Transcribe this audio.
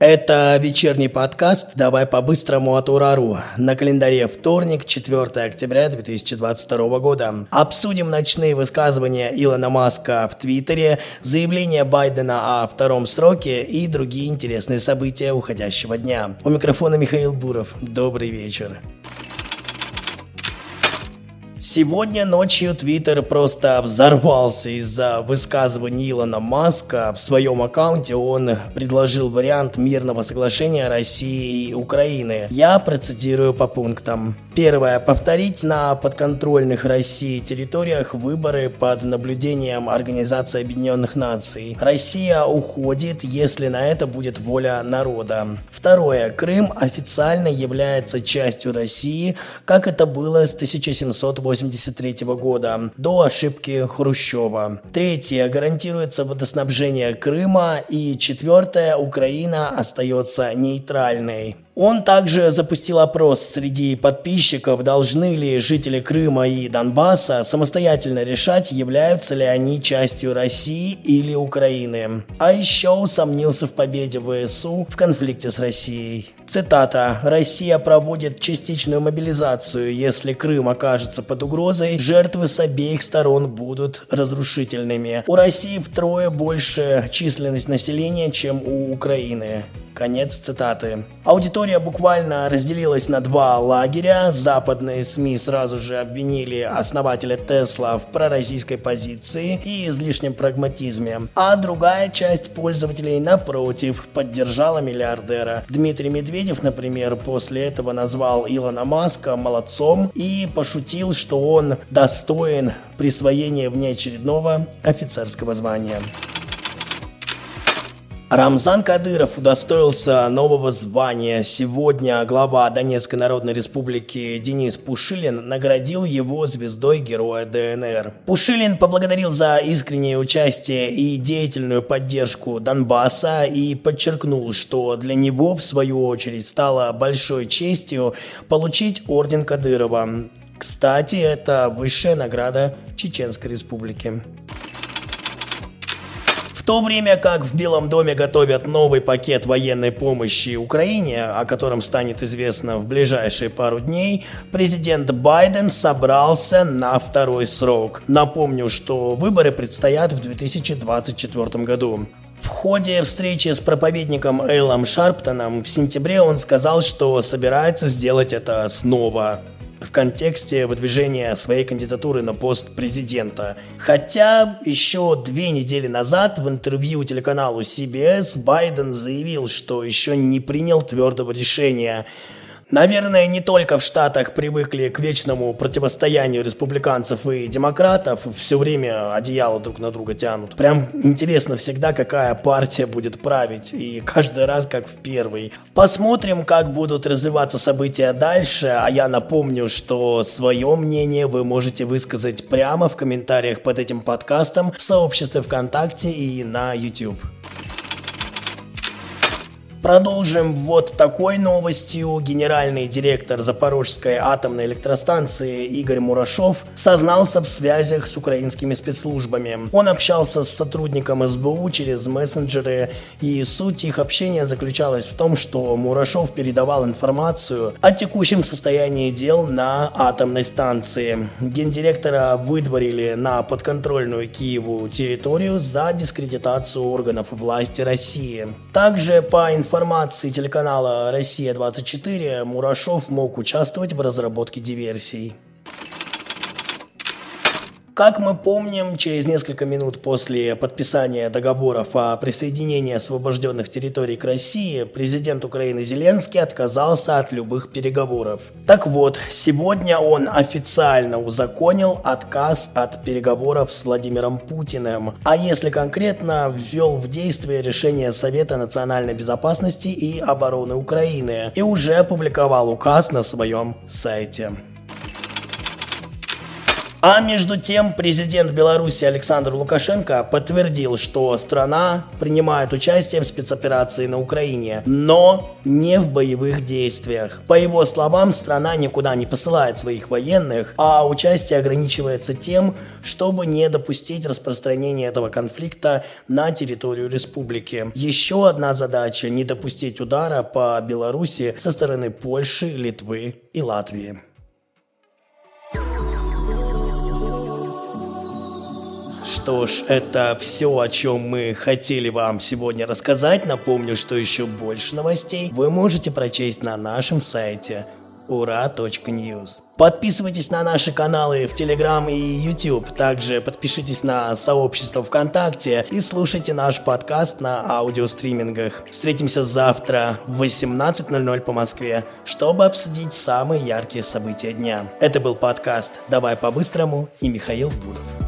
Это вечерний подкаст «Давай по-быстрому от Урару». На календаре вторник, 4 октября 2022 года. Обсудим ночные высказывания Илона Маска в Твиттере, заявление Байдена о втором сроке и другие интересные события уходящего дня. У микрофона Михаил Буров. Добрый вечер. Сегодня ночью Твиттер просто взорвался из-за высказываний Илона Маска. В своем аккаунте он предложил вариант мирного соглашения России и Украины. Я процитирую по пунктам. Первое. Повторить на подконтрольных России территориях выборы под наблюдением Организации Объединенных Наций. Россия уходит, если на это будет воля народа. Второе. Крым официально является частью России, как это было с 1783 года, до ошибки Хрущева. Третье. Гарантируется водоснабжение Крыма. И четвертое. Украина остается нейтральной. Он также запустил опрос среди подписчиков, должны ли жители Крыма и Донбасса самостоятельно решать, являются ли они частью России или Украины. А еще усомнился в победе ВСУ в конфликте с Россией. Цитата. «Россия проводит частичную мобилизацию. Если Крым окажется под угрозой, жертвы с обеих сторон будут разрушительными. У России втрое больше численность населения, чем у Украины». Конец цитаты. Аудитория буквально разделилась на два лагеря. Западные СМИ сразу же обвинили основателя Тесла в пророссийской позиции и излишнем прагматизме. А другая часть пользователей, напротив, поддержала миллиардера. Дмитрий Медведев, например, после этого назвал Илона Маска молодцом и пошутил, что он достоин присвоения внеочередного офицерского звания. Рамзан Кадыров удостоился нового звания. Сегодня глава Донецкой Народной Республики Денис Пушилин наградил его звездой Героя ДНР. Пушилин поблагодарил за искреннее участие и деятельную поддержку Донбасса и подчеркнул, что для него, в свою очередь, стало большой честью получить орден Кадырова. Кстати, это высшая награда Чеченской Республики то время как в Белом доме готовят новый пакет военной помощи Украине, о котором станет известно в ближайшие пару дней, президент Байден собрался на второй срок. Напомню, что выборы предстоят в 2024 году. В ходе встречи с проповедником Эйлом Шарптоном в сентябре он сказал, что собирается сделать это снова в контексте выдвижения своей кандидатуры на пост президента. Хотя еще две недели назад в интервью телеканалу CBS Байден заявил, что еще не принял твердого решения – Наверное, не только в Штатах привыкли к вечному противостоянию республиканцев и демократов, все время одеяло друг на друга тянут. Прям интересно всегда, какая партия будет править, и каждый раз как в первый. Посмотрим, как будут развиваться события дальше, а я напомню, что свое мнение вы можете высказать прямо в комментариях под этим подкастом в сообществе ВКонтакте и на YouTube. Продолжим вот такой новостью. Генеральный директор Запорожской атомной электростанции Игорь Мурашов сознался в связях с украинскими спецслужбами. Он общался с сотрудником СБУ через мессенджеры, и суть их общения заключалась в том, что Мурашов передавал информацию о текущем состоянии дел на атомной станции. Гендиректора выдворили на подконтрольную Киеву территорию за дискредитацию органов власти России. Также по информации информации телеканала «Россия-24» Мурашов мог участвовать в разработке диверсий. Как мы помним, через несколько минут после подписания договоров о присоединении освобожденных территорий к России, президент Украины Зеленский отказался от любых переговоров. Так вот, сегодня он официально узаконил отказ от переговоров с Владимиром Путиным, а если конкретно, ввел в действие решение Совета национальной безопасности и обороны Украины и уже опубликовал указ на своем сайте. А между тем, президент Беларуси Александр Лукашенко подтвердил, что страна принимает участие в спецоперации на Украине, но не в боевых действиях. По его словам, страна никуда не посылает своих военных, а участие ограничивается тем, чтобы не допустить распространения этого конфликта на территорию республики. Еще одна задача – не допустить удара по Беларуси со стороны Польши, Литвы и Латвии. Что ж, это все, о чем мы хотели вам сегодня рассказать. Напомню, что еще больше новостей вы можете прочесть на нашем сайте ура.news. Подписывайтесь на наши каналы в Телеграм и YouTube. Также подпишитесь на сообщество ВКонтакте и слушайте наш подкаст на аудиостримингах. Встретимся завтра в 18.00 по Москве, чтобы обсудить самые яркие события дня. Это был подкаст «Давай по-быстрому» и Михаил Будов.